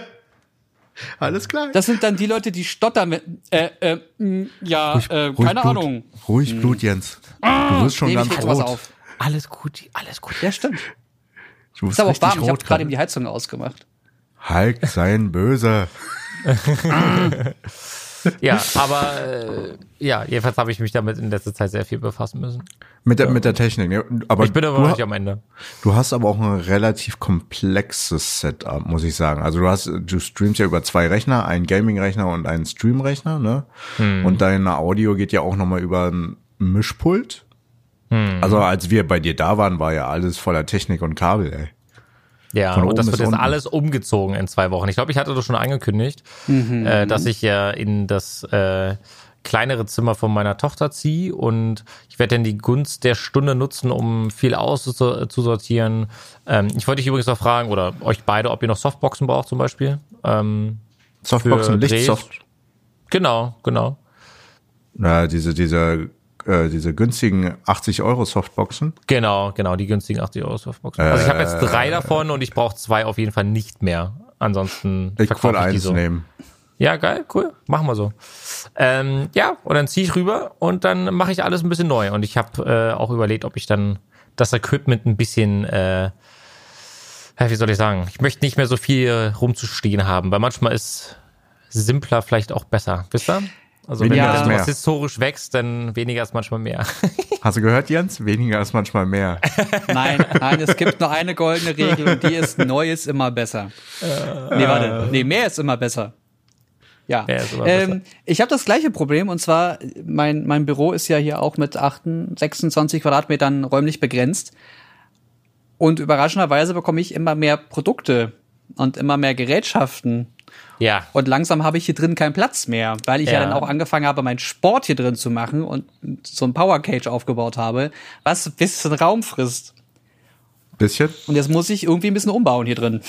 Alles klar. Das sind dann die Leute, die stottern mit, äh, äh, mh, ja, äh, keine Blut. Ahnung. Ruhig Blut, Jens. Du wirst schon ich ganz rot. auf. Alles gut, alles gut. Ja, stimmt. Du Ist aber auch warm. Ich habe gerade eben die Heizung ausgemacht. Hulk sein böse. Ja, aber äh, ja, jedenfalls habe ich mich damit in letzter Zeit sehr viel befassen müssen. Mit der, mit der Technik. ne? Aber Ich bin aber noch nicht am Ende. du hast aber auch ein relativ komplexes Setup, muss ich sagen. Also du hast, du streamst ja über zwei Rechner, einen Gaming-Rechner und einen Stream-Rechner, ne? Hm. Und deine Audio geht ja auch nochmal über ein Mischpult. Hm. Also als wir bei dir da waren, war ja alles voller Technik und Kabel, ey. Ja, und das wird jetzt unten. alles umgezogen in zwei Wochen. Ich glaube, ich hatte das schon angekündigt, Mhm. äh, dass ich ja in das äh, kleinere Zimmer von meiner Tochter ziehe und ich werde dann die Gunst der Stunde nutzen, um viel auszusortieren. Ähm, ich wollte dich übrigens noch fragen, oder euch beide, ob ihr noch Softboxen braucht zum Beispiel. Ähm, Softboxen. Lichtsoft. genau, genau. Na, diese, diese, äh, diese günstigen 80 Euro Softboxen. Genau, genau, die günstigen 80 Euro Softboxen. Also ich habe jetzt drei davon und ich brauche zwei auf jeden Fall nicht mehr. Ansonsten Ich verkaufe ich die eins so. nehmen. Ja, geil, cool. Machen wir so. Ähm, ja, und dann ziehe ich rüber und dann mache ich alles ein bisschen neu. Und ich habe äh, auch überlegt, ob ich dann das Equipment ein bisschen, äh, wie soll ich sagen, ich möchte nicht mehr so viel rumzustehen haben, weil manchmal ist simpler vielleicht auch besser. Wisst ihr? Also wenn Weniger ja, ist sowas mehr. historisch wächst, dann weniger ist manchmal mehr. Hast du gehört, Jens? Weniger ist manchmal mehr. Nein, nein, es gibt nur eine goldene Regel und die ist, neu ist immer besser. Nee, warte. Nee, mehr ist immer besser. Ja. Ähm, ich habe das gleiche Problem und zwar, mein, mein Büro ist ja hier auch mit 28, 26 Quadratmetern räumlich begrenzt. Und überraschenderweise bekomme ich immer mehr Produkte und immer mehr Gerätschaften. Ja. Und langsam habe ich hier drin keinen Platz mehr, weil ich ja. Ja. dann auch angefangen habe, meinen Sport hier drin zu machen und so ein Power Cage aufgebaut habe, was ein bisschen Raum frisst. Bisschen? Und jetzt muss ich irgendwie ein bisschen umbauen hier drin.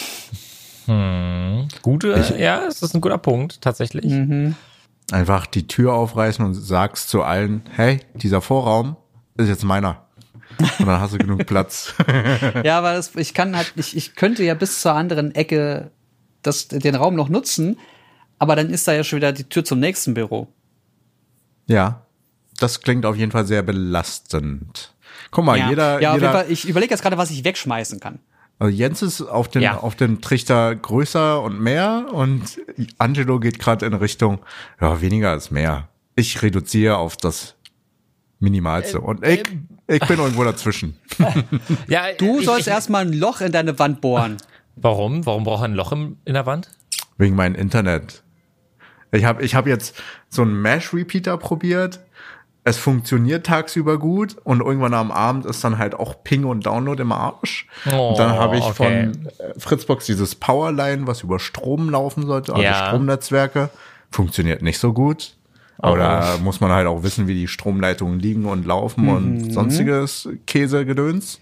Gute, ja, es ist ein guter Punkt, tatsächlich. Mhm. Einfach die Tür aufreißen und sagst zu allen, hey, dieser Vorraum ist jetzt meiner. Und dann hast du genug Platz. Ja, aber das, ich kann halt, ich, ich könnte ja bis zur anderen Ecke das, den Raum noch nutzen, aber dann ist da ja schon wieder die Tür zum nächsten Büro. ja. Das klingt auf jeden Fall sehr belastend. Guck mal, ja, jeder, ja auf jeden jeder Fall, ich überlege jetzt gerade, was ich wegschmeißen kann. also Jens ist auf den, Ja. auf den Trichter größer und mehr und Angelo geht gerade in Richtung, ja, weniger ist mehr. Ich reduziere auf das Minimalste. Und ich, ich bin irgendwo dazwischen. Ja, Du sollst erstmal ein Loch in deine Wand bohren. Warum? Warum braucht er ein Loch im, in der Wand? Wegen meinem Internet. Ich habe ich hab jetzt so einen Mesh-Repeater probiert. Es funktioniert tagsüber gut und irgendwann am Abend ist dann halt auch Ping und Download im Arsch. Oh, und dann habe ich okay. von äh, Fritzbox dieses Powerline, was über Strom laufen sollte, also Ja. Stromnetzwerke, funktioniert nicht so gut. Aber da muss man halt auch wissen, wie die Stromleitungen liegen und laufen und sonstiges Käsegedöns.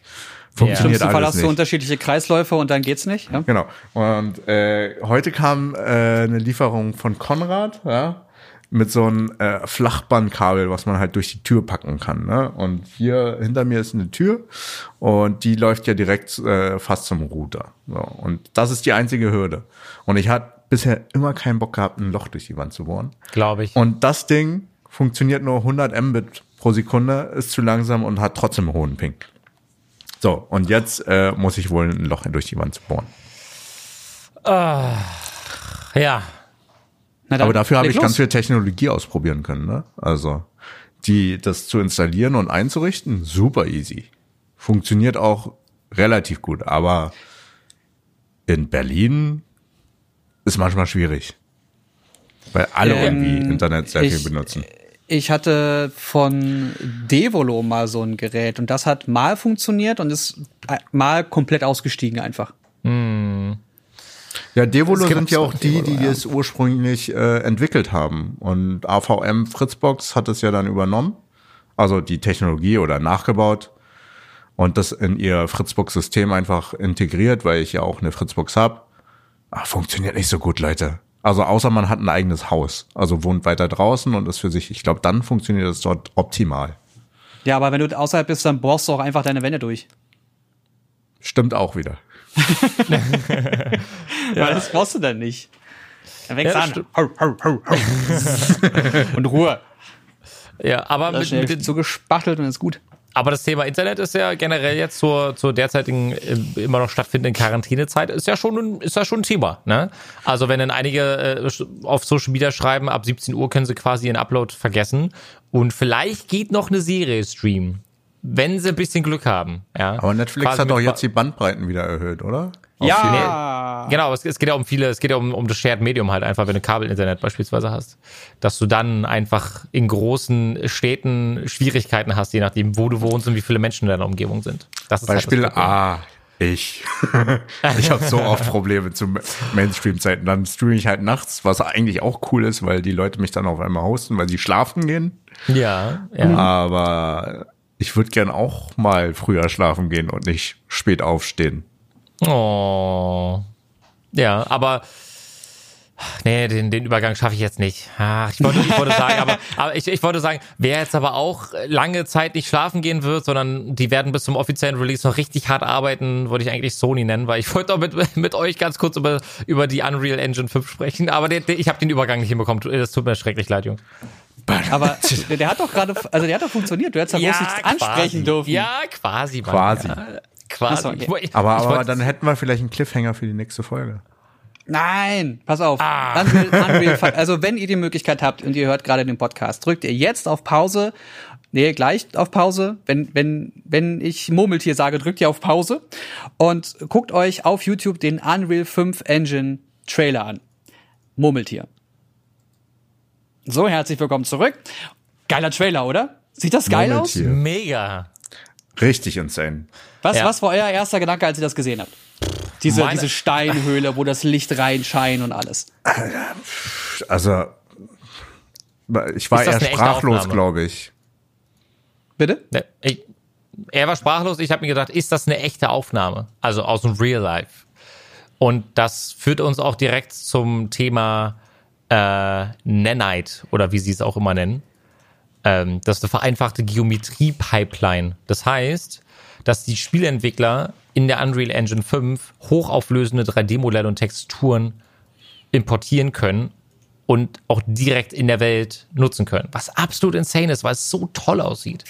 Im Funktioniert schlimmsten Fall hast nicht. du unterschiedliche Kreisläufe und dann geht's nicht. Ja? Genau. Und äh, heute kam äh, eine Lieferung von Konrad, ja, mit so einem äh, Flachbandkabel, was man halt durch die Tür packen kann. Ne? Und hier hinter mir ist eine Tür und die läuft ja direkt äh, fast zum Router. So. Und das ist die einzige Hürde. Und ich hatte bisher immer keinen Bock gehabt, ein Loch durch die Wand zu bohren. Glaube ich. Und das Ding funktioniert nur 100 Mbit pro Sekunde, ist zu langsam und hat trotzdem einen hohen Ping. So, und jetzt äh, muss ich wohl ein Loch durch die Wand bohren. ja. Na dann, Aber dafür habe ich ganz los. viel Technologie ausprobieren können. Ne? Also die das zu installieren und einzurichten, super easy. Funktioniert auch relativ gut, aber in Berlin ist manchmal schwierig. Weil alle Ähm, irgendwie Internet sehr ich- viel benutzen. Ich hatte von Devolo mal so ein Gerät und das hat mal funktioniert und ist äh, mal komplett ausgestiegen einfach. Ja, Devolo Es sind ja auch die, Devolo, die ja. das ursprünglich äh, entwickelt haben. Und AVM Fritzbox hat es ja dann übernommen. Also die Technologie oder nachgebaut. Und das in ihr Fritzbox-System einfach integriert, weil ich ja auch eine Fritzbox habe. Funktioniert nicht so gut, Leute. Also außer man hat ein eigenes Haus. Also wohnt weiter draußen und ist für sich, ich glaube, dann funktioniert das dort optimal. Ja, aber wenn du außerhalb bist, dann bohrst du auch einfach deine Wände durch. Stimmt auch wieder. Weil das brauchst du dann nicht. Dann fängst Ja, an. Hau, hau, hau, hau. und Ruhe. Ja, aber Das mit, mit den, so gespachtelt und ist gut. Aber das Thema Internet ist ja generell jetzt zur, zur derzeitigen äh, immer noch stattfindenden Quarantänezeit ist ja schon ein, ist ja schon ein Thema. Ne? Also wenn dann einige äh, auf Social Media schreiben, ab 17 Uhr können sie quasi ihren Upload vergessen und vielleicht geht noch eine Serie streamen, wenn sie ein bisschen Glück haben. Ja? Aber Netflix Quasi hat doch jetzt die Bandbreiten wieder erhöht, oder? Auf Ja. Genau, es, es geht ja um viele, es geht ja um, um das Shared Medium halt einfach, wenn du Kabelinternet beispielsweise hast. Dass du dann einfach in großen Städten Schwierigkeiten hast, je nachdem, wo du wohnst und wie viele Menschen in deiner Umgebung sind. Das ist Beispiel halt das. A. Ich. ich habe so oft Probleme zu Mainstream-Zeiten. Dann streame ich halt nachts, was eigentlich auch cool ist, weil die Leute mich dann auf einmal hosten, weil sie schlafen gehen. Ja, ja. Aber ich würde gern auch mal früher schlafen gehen und nicht spät aufstehen. Oh. Ja, aber nee, den, den Übergang schaffe ich jetzt nicht. Ach, ich wollte, ich wollte sagen, aber, aber ich, ich wollte sagen, wer jetzt aber auch lange Zeit nicht schlafen gehen wird, sondern die werden bis zum offiziellen Release noch richtig hart arbeiten, wollte ich eigentlich Sony nennen, weil ich wollte auch mit, mit euch ganz kurz über, über die Unreal Engine 5 sprechen, aber der, der, ich habe den Übergang nicht hinbekommen. Das tut mir schrecklich leid, Junge. Aber der, der hat doch gerade, also der hat doch funktioniert. Du hättest ja bloß nichts ansprechen dürfen. Ja, quasi. Mann. Quasi. Ja, quasi. So, okay. Ich Aber, ich aber dann hätten wir vielleicht einen Cliffhanger für die nächste Folge. Nein, pass auf. Ah. Unreal, Unreal, also wenn ihr die Möglichkeit habt und ihr hört gerade den Podcast, drückt ihr jetzt auf Pause. Nee, gleich auf Pause. Wenn, wenn, wenn ich Murmeltier sage, drückt ihr auf Pause und guckt euch auf YouTube den Unreal 5 Engine Trailer an. Murmeltier. So, herzlich willkommen zurück. Geiler Trailer, oder? Sieht das geil aus? Murmeltier. Mega. Richtig insane. Was, Ja. was war euer erster Gedanke, als ihr das gesehen habt? Diese, Meine- diese Steinhöhle, wo das Licht reinscheint und alles. Also, ich war eher sprachlos, glaube ich. Bitte? Ne, Ich, er war sprachlos. Ich habe mir gedacht, ist das eine echte Aufnahme? Also aus dem Real Life. Und das führt uns auch direkt zum Thema äh, Nanite oder wie sie es auch immer nennen. Ähm, das ist eine vereinfachte Geometrie-Pipeline. Das heißt, dass die Spielentwickler in der Unreal Engine 5 hochauflösende 3D-Modelle und Texturen importieren können und auch direkt in der Welt nutzen können. Was absolut insane ist, weil es so toll aussieht.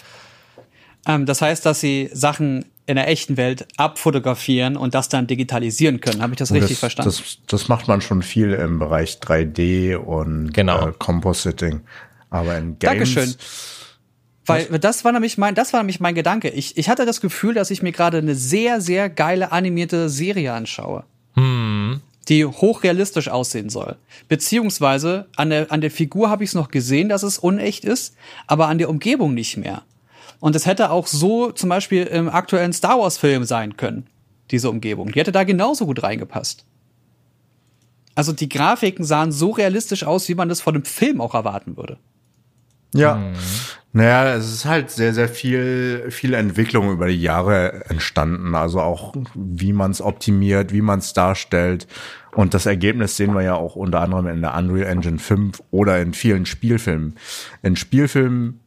Ähm, das heißt, dass sie Sachen in der echten Welt abfotografieren und das dann digitalisieren können. Habe ich das richtig das, verstanden? Das, das macht man schon viel im Bereich 3D und Genau. äh, Compositing. Aber in Games. Dankeschön. Weil das war nämlich mein, das war nämlich mein Gedanke. Ich, ich hatte das Gefühl, dass ich mir gerade eine sehr, sehr geile animierte Serie anschaue. Die hochrealistisch aussehen soll. Beziehungsweise an der, an der Figur habe ich es noch gesehen, dass es unecht ist, aber an der Umgebung nicht mehr. Und es hätte auch so zum Beispiel im aktuellen Star Wars-Film sein können, diese Umgebung. Die hätte da genauso gut reingepasst. Also die Grafiken sahen so realistisch aus, wie man das von einem Film auch erwarten würde. Ja. Naja, es ist halt sehr, sehr viel, viel Entwicklung über die Jahre entstanden. Also auch, wie man es optimiert, wie man es darstellt. Und das Ergebnis sehen wir ja auch unter anderem in der Unreal Engine 5 oder in vielen Spielfilmen. In Spielfilmen,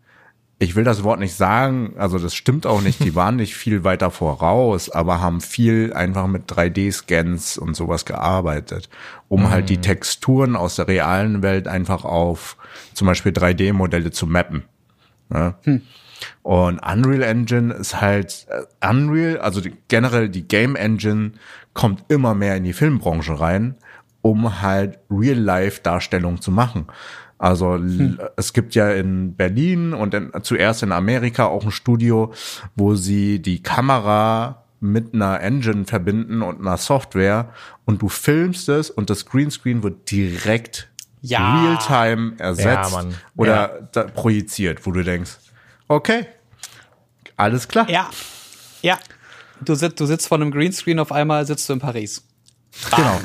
ich will das Wort nicht sagen, also das stimmt auch nicht, die waren nicht viel weiter voraus, aber haben viel einfach mit 3D-Scans und sowas gearbeitet, um halt die Texturen aus der realen Welt einfach auf zum Beispiel 3D-Modelle zu mappen. Ne? Und Unreal Engine ist halt äh, Unreal, also die, generell die Game Engine kommt immer mehr in die Filmbranche rein, um halt Real-Life-Darstellung zu machen. Also l- es gibt ja in Berlin und in, zuerst in Amerika auch ein Studio, wo sie die Kamera mit einer Engine verbinden und einer Software und du filmst es und das Greenscreen wird direkt Ja. real-time ersetzt Mann. oder Ja. da projiziert, wo du denkst, okay, alles klar. Ja. Ja. Du, sitzt, du sitzt vor einem Greenscreen, auf einmal sitzt du in Paris. Genau.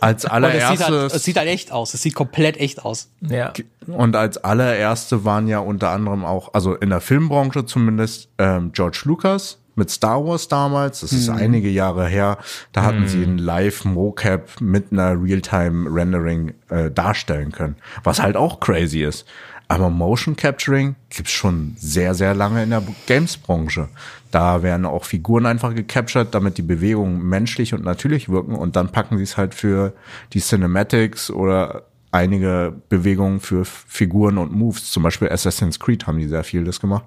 Als Und es sieht, halt, allererstes. es sieht halt echt aus. Es sieht komplett echt aus. Ja. Und als allererste waren ja unter anderem auch, also in der Filmbranche zumindest, ähm, George Lucas mit Star Wars damals. Das ist einige Jahre her. Da hatten sie ein Live-Mocap mit einer Realtime-Rendering äh, darstellen können. Was halt auch crazy ist. Aber Motion Capturing gibt's schon sehr, sehr lange in der Games-Branche. Da werden auch Figuren einfach gecaptured, damit die Bewegungen menschlich und natürlich wirken. Und dann packen sie es halt für die Cinematics oder einige Bewegungen für Figuren und Moves, zum Beispiel Assassin's Creed haben die sehr viel das gemacht,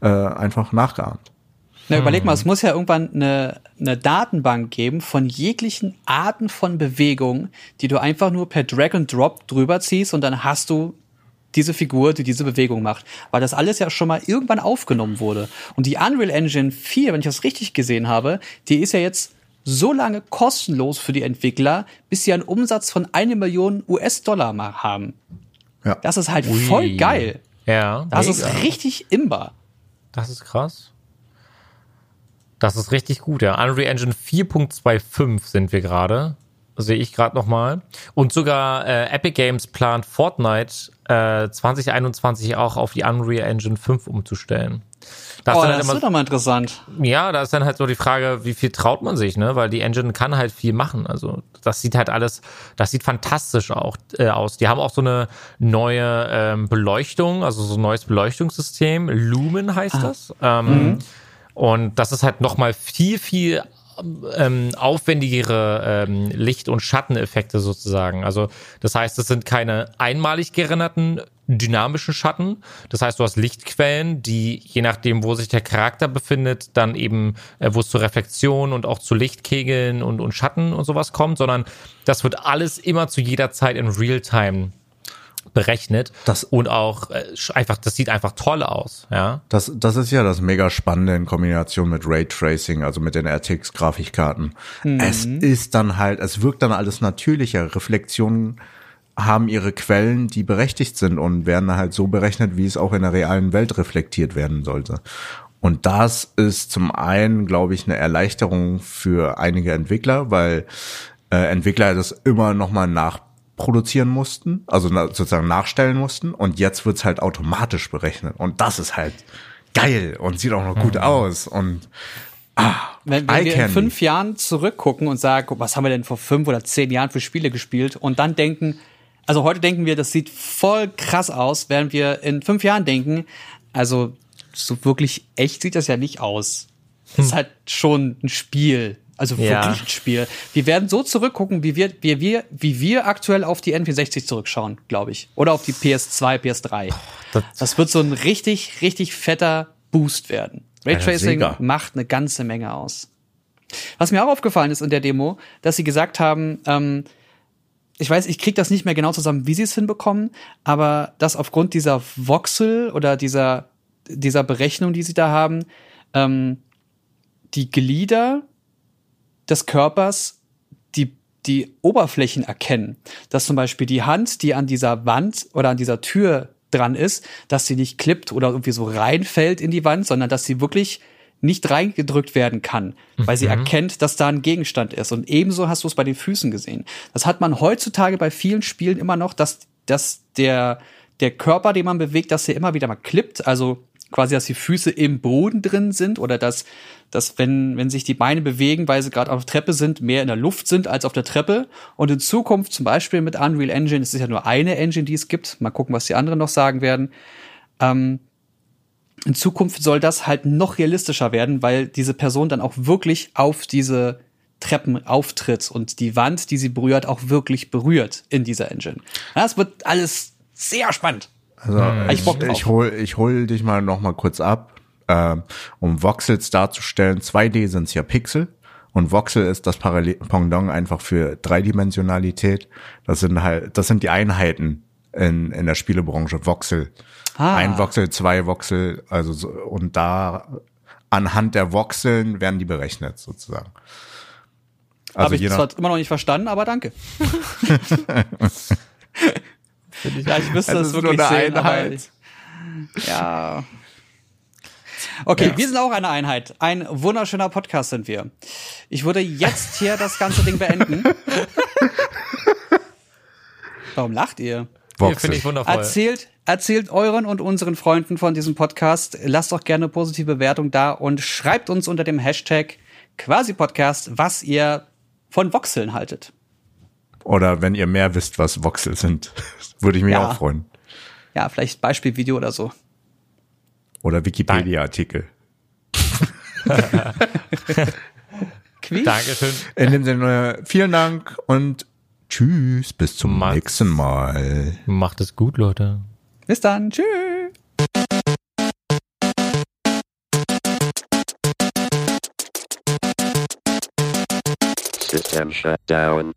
äh, einfach nachgeahmt. Na, überleg mal, es muss ja irgendwann eine, eine Datenbank geben von jeglichen Arten von Bewegungen, die du einfach nur per Drag and Drop drüber ziehst und dann hast du diese Figur, die diese Bewegung macht. Weil das alles ja schon mal irgendwann aufgenommen wurde. Und die Unreal Engine 4, wenn ich das richtig gesehen habe, die ist ja jetzt so lange kostenlos für die Entwickler, bis sie einen Umsatz von eine Million US-Dollar mal haben. Ja. Das ist halt voll geil. Ja. Das mega. ist richtig imbar. Das ist krass. Das ist richtig gut, ja. Unreal Engine 4.25 sind wir gerade. Sehe ich gerade nochmal. Und sogar äh, Epic Games plant Fortnite äh, 2021 auch auf die Unreal Engine 5 umzustellen. Das Oh, ist dann das halt immer, wird doch mal interessant. ja, da ist dann halt so die Frage, wie viel traut man sich, ne? Weil die Engine kann halt viel machen. Also das sieht halt alles, das sieht fantastisch auch äh, aus. Die haben auch so eine neue ähm, Beleuchtung, also so ein neues Beleuchtungssystem. Lumen heißt das. Ähm, Und das ist halt nochmal viel, viel ähm, aufwendigere ähm, Licht- und Schatteneffekte sozusagen. Also das heißt, es sind keine einmalig gerenderten dynamischen Schatten. Das heißt, du hast Lichtquellen, die je nachdem, wo sich der Charakter befindet, dann eben, äh, wo es zu Reflexion und auch zu Lichtkegeln und, und Schatten und sowas kommt, sondern das wird alles immer zu jeder Zeit in Realtime berechnet Das- und auch äh, einfach, das sieht einfach toll aus, ja. Das, das ist ja das mega Spannende in Kombination mit Raytracing, also mit den RTX-Grafikkarten. Es ist dann halt, es wirkt dann alles natürlicher. Reflexionen haben ihre Quellen, die berechtigt sind und werden halt so berechnet, wie es auch in der realen Welt reflektiert werden sollte. Und das ist zum einen, glaube ich, eine Erleichterung für einige Entwickler, weil äh, Entwickler das immer nochmal nachproduzieren mussten, also sozusagen nachstellen mussten. Und jetzt wird's halt automatisch berechnet. Und das ist halt geil und sieht auch noch gut aus. Und ah, Wenn, wenn wir in fünf Jahren zurückgucken und sagen, was haben wir denn vor fünf oder zehn Jahren für Spiele gespielt und dann denken, also heute denken wir, das sieht voll krass aus, während wir in fünf Jahren denken, also so wirklich echt sieht das ja nicht aus. Das ist halt schon ein Spiel. Also Ja. wirklich ein Spiel. Wir werden so zurückgucken, wie wir, wie wir, wie wir aktuell auf die N64 zurückschauen, glaube ich. Oder auf die PS2, PS3. Das- Das wird so ein richtig, richtig fetter Boost werden. Raytracing macht eine ganze Menge aus. Was mir auch aufgefallen ist in der Demo, dass sie gesagt haben, ähm, ich weiß, ich krieg das nicht mehr genau zusammen, wie sie es hinbekommen, aber dass aufgrund dieser Voxel oder dieser, dieser Berechnung, die sie da haben, ähm, die Glieder des Körpers die, die Oberflächen erkennen. Dass zum Beispiel die Hand, die an dieser Wand oder an dieser Tür dran ist, dass sie nicht klippt oder irgendwie so reinfällt in die Wand, sondern dass sie wirklich nicht reingedrückt werden kann, weil sie erkennt, dass da ein Gegenstand ist. Und ebenso hast du es bei den Füßen gesehen. Das hat man heutzutage bei vielen Spielen immer noch, dass, dass der, der Körper, den man bewegt, dass er immer wieder mal klippt. Also quasi, dass die Füße im Boden drin sind oder dass, dass wenn, wenn sich die Beine bewegen, weil sie gerade auf der Treppe sind, mehr in der Luft sind als auf der Treppe. Und in Zukunft zum Beispiel mit Unreal Engine, es ist ja nur eine Engine, die es gibt, mal gucken, was die anderen noch sagen werden, ähm, in Zukunft soll das halt noch realistischer werden, weil diese Person dann auch wirklich auf diese Treppen auftritt und die Wand, die sie berührt, auch wirklich berührt in dieser Engine. Das wird alles sehr spannend. Also ich ich, drauf. ich hol, ich hol dich mal noch mal kurz ab, ähm, um Voxels darzustellen. 2D sind's ja Pixel und Voxel ist das Parallel Pendant einfach für Dreidimensionalität. Das sind halt, das sind die Einheiten in, in der Spielebranche. Voxel. Ah. Ein Voxel, zwei Voxel, also so, und da anhand der Voxeln werden die berechnet sozusagen. Also Habe ich zwar immer noch nicht verstanden, aber danke. ja, ich müsste Es das ist nur wirklich eine sehen, Einheit. ich, ja. Okay, wir sind auch eine Einheit. Ein wunderschöner Podcast sind wir. Ich würde jetzt hier das ganze Ding beenden. Warum lacht ihr? Ja, Finde ich wundervoll. Erzählt, erzählt euren und unseren Freunden von diesem Podcast. Lasst doch gerne positive Bewertung da und schreibt uns unter dem Hashtag quasi Podcast, was ihr von Voxeln haltet. Oder wenn ihr mehr wisst, was Voxel sind, würde ich mich Ja. auch freuen. Ja, vielleicht Beispielvideo oder so. Oder Wikipedia-Artikel. Quiz? Dankeschön. In dem Sinne, vielen Dank und tschüss, bis zum Macht's. nächsten Mal. Macht es gut, Leute. Bis dann. Tschüss. System shut down.